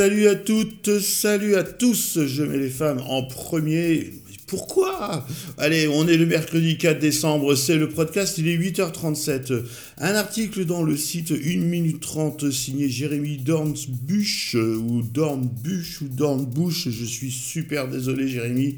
Salut à toutes, salut à tous, je mets les femmes en premier. Pourquoi? Allez, on est le mercredi 4 décembre, c'est le podcast, il est 8h37. Un article dans le site 1 minute 30 signé Jérémy Dornbusch, ou Dornbusch, ou Dornbusch, je suis super désolé Jérémy.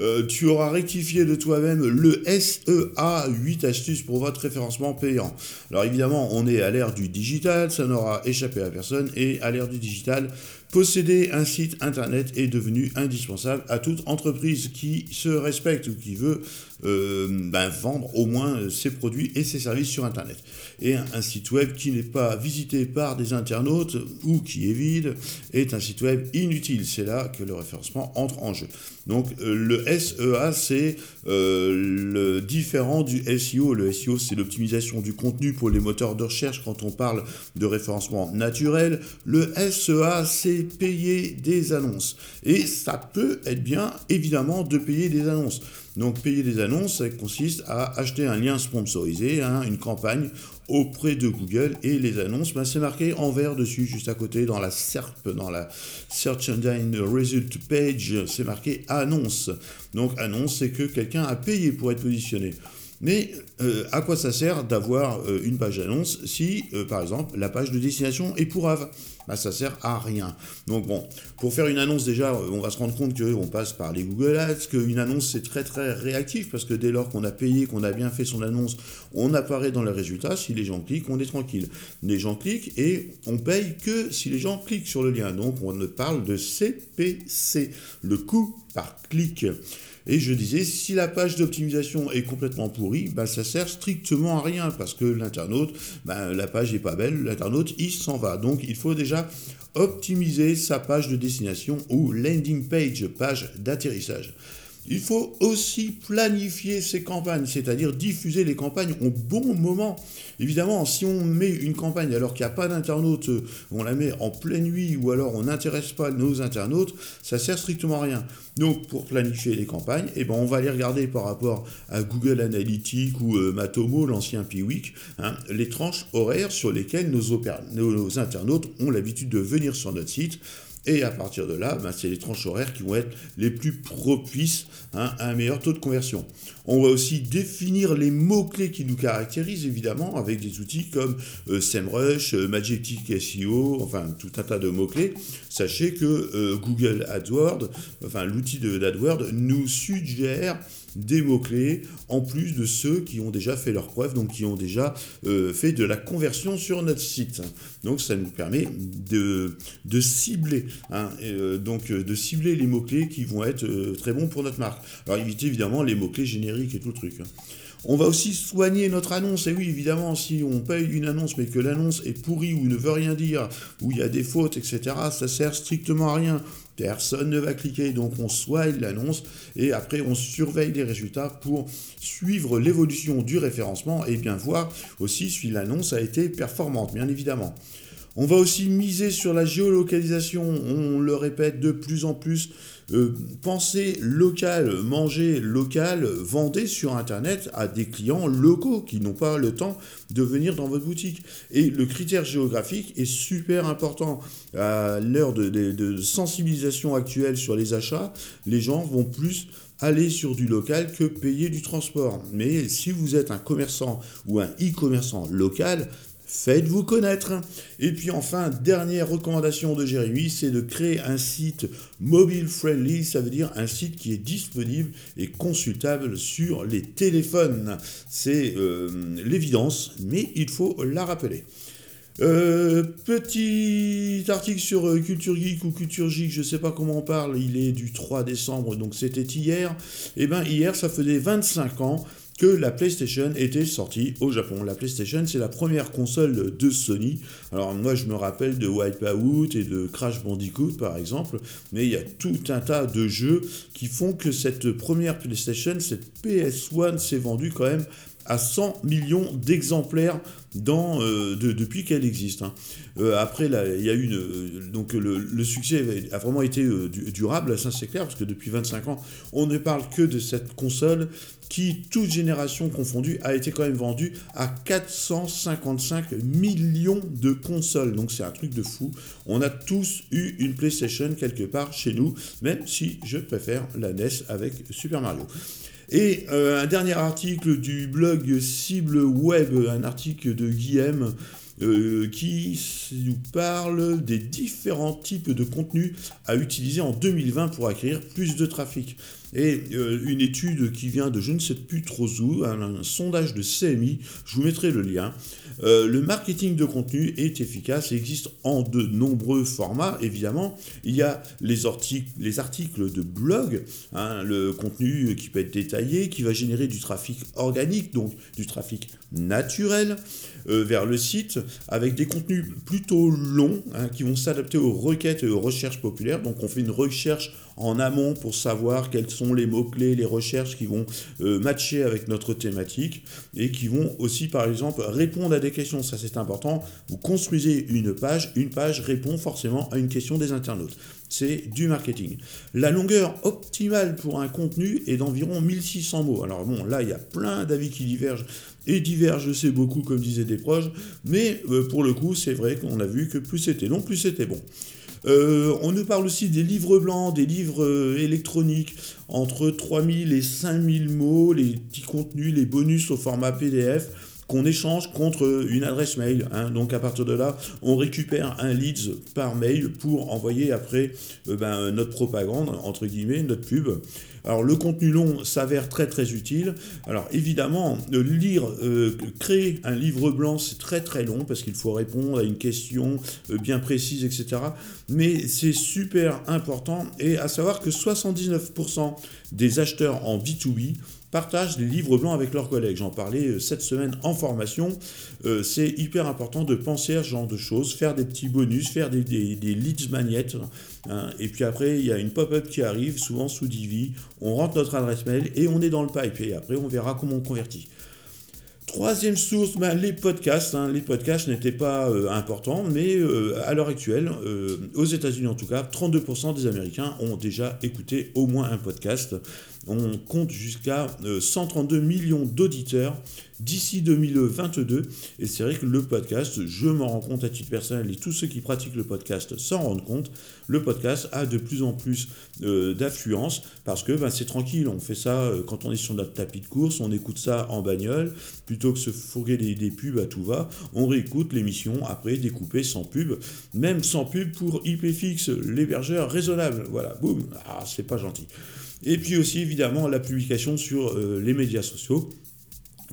Euh, tu auras rectifié de toi-même le SEA 8 astuces pour votre référencement payant. Alors évidemment, on est à l'ère du digital, ça n'aura échappé à personne, et à l'ère du digital, posséder un site internet est devenu indispensable à toute entreprise qui se respecte ou qui veut ben, vendre au moins ses produits et ses services sur internet. Et un, site web qui n'est pas visité par des internautes ou qui est vide est un site web inutile. C'est là que le référencement entre en jeu. Donc euh, le SEA, c'est euh, le différent du SEO. Le SEO, c'est l'optimisation du contenu pour les moteurs de recherche quand on parle de référencement naturel. Le SEA, c'est payer des annonces. Et ça peut être bien, évidemment, de payer des annonces. Donc payer des annonces, ça consiste à acheter un lien sponsorisé, hein, une campagne auprès de Google et les annonces, ben, c'est marqué en vert dessus, juste à côté, dans la SERP, dans la Search Engine Result Page, c'est marqué annonce. Donc annonce, c'est que quelqu'un a payé pour être positionné. Mais euh, à quoi ça sert d'avoir euh, une page d'annonce si, euh, par exemple, la page de destination est pour Ave bah, Ça sert à rien. Donc bon, pour faire une annonce déjà, on va se rendre compte qu'on passe par les Google Ads, qu'une annonce c'est très très réactif parce que dès lors qu'on a payé, qu'on a bien fait son annonce, on apparaît dans les résultats. Si les gens cliquent, on est tranquille. Les gens cliquent et on paye que si les gens cliquent sur le lien. Donc on ne parle de CPC, le coût par clic. Et je disais, si la page d'optimisation est complètement pourrie, bah, ça sert strictement à rien parce que l'internaute, bah, la page n'est pas belle, l'internaute, il s'en va. Donc il faut déjà optimiser sa page de destination ou landing page, page d'atterrissage. Il faut aussi planifier ses campagnes, c'est-à-dire diffuser les campagnes au bon moment. Évidemment, si on met une campagne alors qu'il n'y a pas d'internautes, on la met en pleine nuit ou alors on n'intéresse pas nos internautes, ça sert strictement à rien. Donc pour planifier les campagnes, eh ben, on va les regarder par rapport à Google Analytics ou euh, Matomo, l'ancien Piwik, hein, les tranches horaires sur lesquelles nos internautes ont l'habitude de venir sur notre site. Et à partir de là, ben, c'est les tranches horaires qui vont être les plus propices hein, à un meilleur taux de conversion. On va aussi définir les mots-clés qui nous caractérisent, évidemment, avec des outils comme euh, SEMrush, euh, SEO, enfin tout un tas de mots-clés. Sachez que euh, Google AdWords, enfin l'outil d'AdWords, nous suggère des mots-clés, en plus de ceux qui ont déjà fait leur preuve, donc qui ont déjà euh, fait de la conversion sur notre site. Donc ça nous permet de, cibler, hein, euh, donc euh, de cibler les mots-clés qui vont être très bons pour notre marque. Alors évitez évidemment les mots-clés génériques et tout le truc. Hein. On va aussi soigner notre annonce. Et oui, évidemment, si on paye une annonce, mais que l'annonce est pourrie ou ne veut rien dire, ou il y a des fautes, etc., ça sert strictement à rien. Personne ne va cliquer, donc on soigne l'annonce et après on surveille les résultats pour suivre l'évolution du référencement et bien voir aussi si l'annonce a été performante, bien évidemment. On va aussi miser sur la géolocalisation, on le répète de plus en plus. Euh, pensez local, manger local, vendez sur Internet à des clients locaux qui n'ont pas le temps de venir dans votre boutique. Et le critère géographique est super important. À l'heure de sensibilisation actuelle sur les achats, les gens vont plus aller sur du local que payer du transport. Mais si vous êtes un commerçant ou un e-commerçant local, faites-vous connaître. Et puis enfin, dernière recommandation de Jérémy, c'est de créer un site mobile friendly, ça veut dire un site qui est disponible et consultable sur les téléphones. C'est euh, l'évidence, mais il faut la rappeler. Euh, petit article sur euh, Culture Geek ou Culture Geek, je ne sais pas comment on parle, il est du 3 décembre, donc c'était hier. Et eh bien hier, ça faisait 25 ans que la PlayStation était sortie au Japon. La PlayStation, c'est la première console de Sony. Alors moi, je me rappelle de Wipeout et de Crash Bandicoot, par exemple, mais il y a tout un tas de jeux qui font que cette première PlayStation, cette PS1, s'est vendue quand même à 100 millions d'exemplaires dans, euh, depuis qu'elle existe. Hein. Euh, après, il y a une, euh, donc le, succès a vraiment été durable, ça c'est clair, parce que depuis 25 ans, on ne parle que de cette console qui, toute génération confondue, a été quand même vendue à 455 millions de consoles. Donc c'est un truc de fou. On a tous eu une PlayStation quelque part chez nous, même si je préfère la NES avec Super Mario. Et euh, un dernier article du blog Cible Web, un article de Guillaume euh, qui nous parle des différents types de contenus à utiliser en 2020 pour acquérir plus de trafic. Et euh, une étude qui vient de je ne sais plus trop où, un, sondage de CMI, je vous mettrai le lien. Euh, le marketing de contenu est efficace et existe en de nombreux formats, évidemment. Il y a les, articles, les articles de blog, hein, le contenu qui peut être détaillé, qui va générer du trafic organique, donc du trafic naturel euh, vers le site, avec des contenus plutôt longs, hein, qui vont s'adapter aux requêtes et aux recherches populaires. Donc on fait une recherche en amont pour savoir quels sont les mots-clés, les recherches qui vont euh, matcher avec notre thématique et qui vont aussi, par exemple, répondre à des questions. Ça, c'est important. Vous construisez une page, une page répond forcément à une question des internautes. C'est du marketing. La longueur optimale pour un contenu est d'environ 1600 mots. Alors bon, là, il y a plein d'avis qui divergent et divergent, c'est beaucoup, comme disaient des proches, mais euh, pour le coup, c'est vrai qu'on a vu que plus c'était long, plus c'était bon. Euh, on nous parle aussi des livres blancs, des livres euh, électroniques, entre 3000 et 5000 mots, les petits contenus, les bonus au format PDF qu'on échange contre une adresse mail. Hein. Donc à partir de là, on récupère un leads par mail pour envoyer après euh, ben, notre propagande, entre guillemets, notre pub. Alors le contenu long s'avère très très utile. Alors évidemment, lire, euh, créer un livre blanc, c'est très très long parce qu'il faut répondre à une question euh, bien précise, etc. Mais c'est super important et à savoir que 79% des acheteurs en B2B partagent des livres blancs avec leurs collègues. J'en parlais euh, cette semaine en formation. c'est hyper important de penser à ce genre de choses, faire des petits bonus, faire des, leads magnettes. Hein. et puis après, il y a une pop-up qui arrive, souvent sous Divi. On rentre notre adresse mail et on est dans le pipe. Et après, on verra comment on convertit. Troisième source, ben, les podcasts. Hein. Les podcasts n'étaient pas euh, importants, mais euh, à l'heure actuelle, euh, aux États-Unis en tout cas, 32% des Américains ont déjà écouté au moins un podcast. On compte jusqu'à 132 millions d'auditeurs d'ici 2022. Et c'est vrai que le podcast, je m'en rends compte à titre personnel et tous ceux qui pratiquent le podcast s'en rendent compte, le podcast a de plus en plus euh, d'affluence parce que ben, c'est tranquille, on fait ça euh, quand on est sur notre tapis de course, on écoute ça en bagnole, plutôt que se fourguer des, pubs à tout va, on réécoute l'émission après découpée sans pub, même sans pub pour IPFix, l'hébergeur raisonnable. Voilà, boum, ah, c'est pas gentil. Et puis aussi évidemment la publication sur euh, les médias sociaux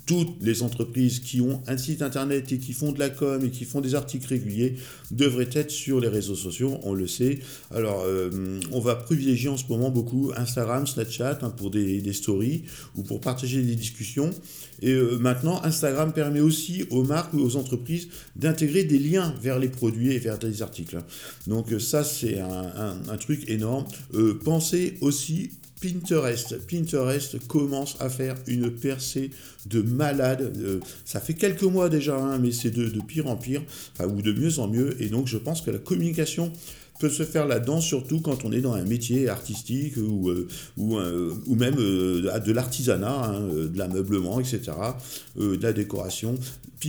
toutes les entreprises qui ont un site internet et qui font de la com et qui font des articles réguliers devraient être sur les réseaux sociaux, on le sait. Alors, euh, on va privilégier en ce moment beaucoup Instagram, Snapchat hein, pour des, stories ou pour partager des discussions. Et euh, maintenant, Instagram permet aussi aux marques ou aux entreprises d'intégrer des liens vers les produits et vers des articles. Donc ça, c'est un, truc énorme. Pensez aussi Pinterest. Commence à faire une percée de malade. Euh, ça fait quelques mois déjà, hein, mais c'est de, pire en pire, ou de mieux en mieux. Et donc, je pense que la communication peut se faire là-dedans, surtout quand on est dans un métier artistique ou, euh, euh, même de l'artisanat, hein, de l'ameublement, etc., de la décoration.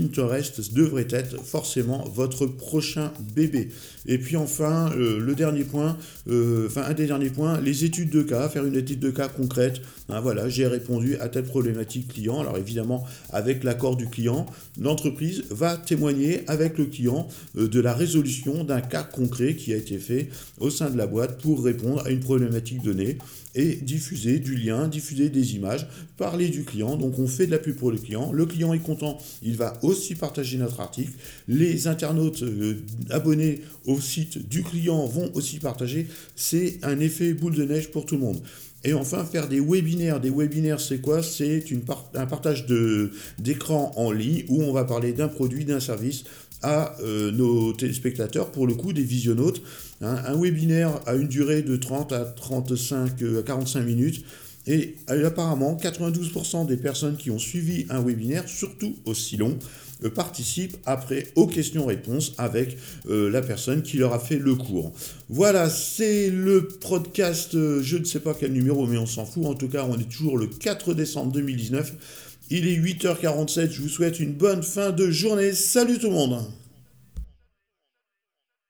Pinterest devrait être forcément votre prochain bébé. Et puis enfin, euh, le dernier point, euh, enfin un des derniers points, les études de cas, faire une étude de cas concrète. Hein, voilà, j'ai répondu à telle problématique client. Alors évidemment, avec l'accord du client, l'entreprise va témoigner avec le client euh, de la résolution d'un cas concret qui a été fait au sein de la boîte pour répondre à une problématique donnée et diffuser du lien, diffuser des images, parler du client. Donc on fait de la pub pour le client. Le client est content, il va aussi partager notre article. Les internautes abonnés au site du client vont aussi partager. C'est un effet boule de neige pour tout le monde. Et enfin, faire des webinaires. Des webinaires, c'est quoi? C'est un partage d'écran en ligne où on va parler d'un produit, d'un service à euh, nos téléspectateurs, pour le coup, des visionnautes. Hein. un webinaire a une durée de 30 à 35, à 45 minutes Et apparemment, 92% des personnes qui ont suivi un webinaire, surtout aussi long, euh, participent après aux questions-réponses avec euh, la personne qui leur a fait le cours. Voilà, c'est le podcast, euh, je ne sais pas quel numéro, mais on s'en fout. En tout cas, on est toujours le 4 décembre 2019. Il est 8h47, je vous souhaite une bonne fin de journée. Salut tout le monde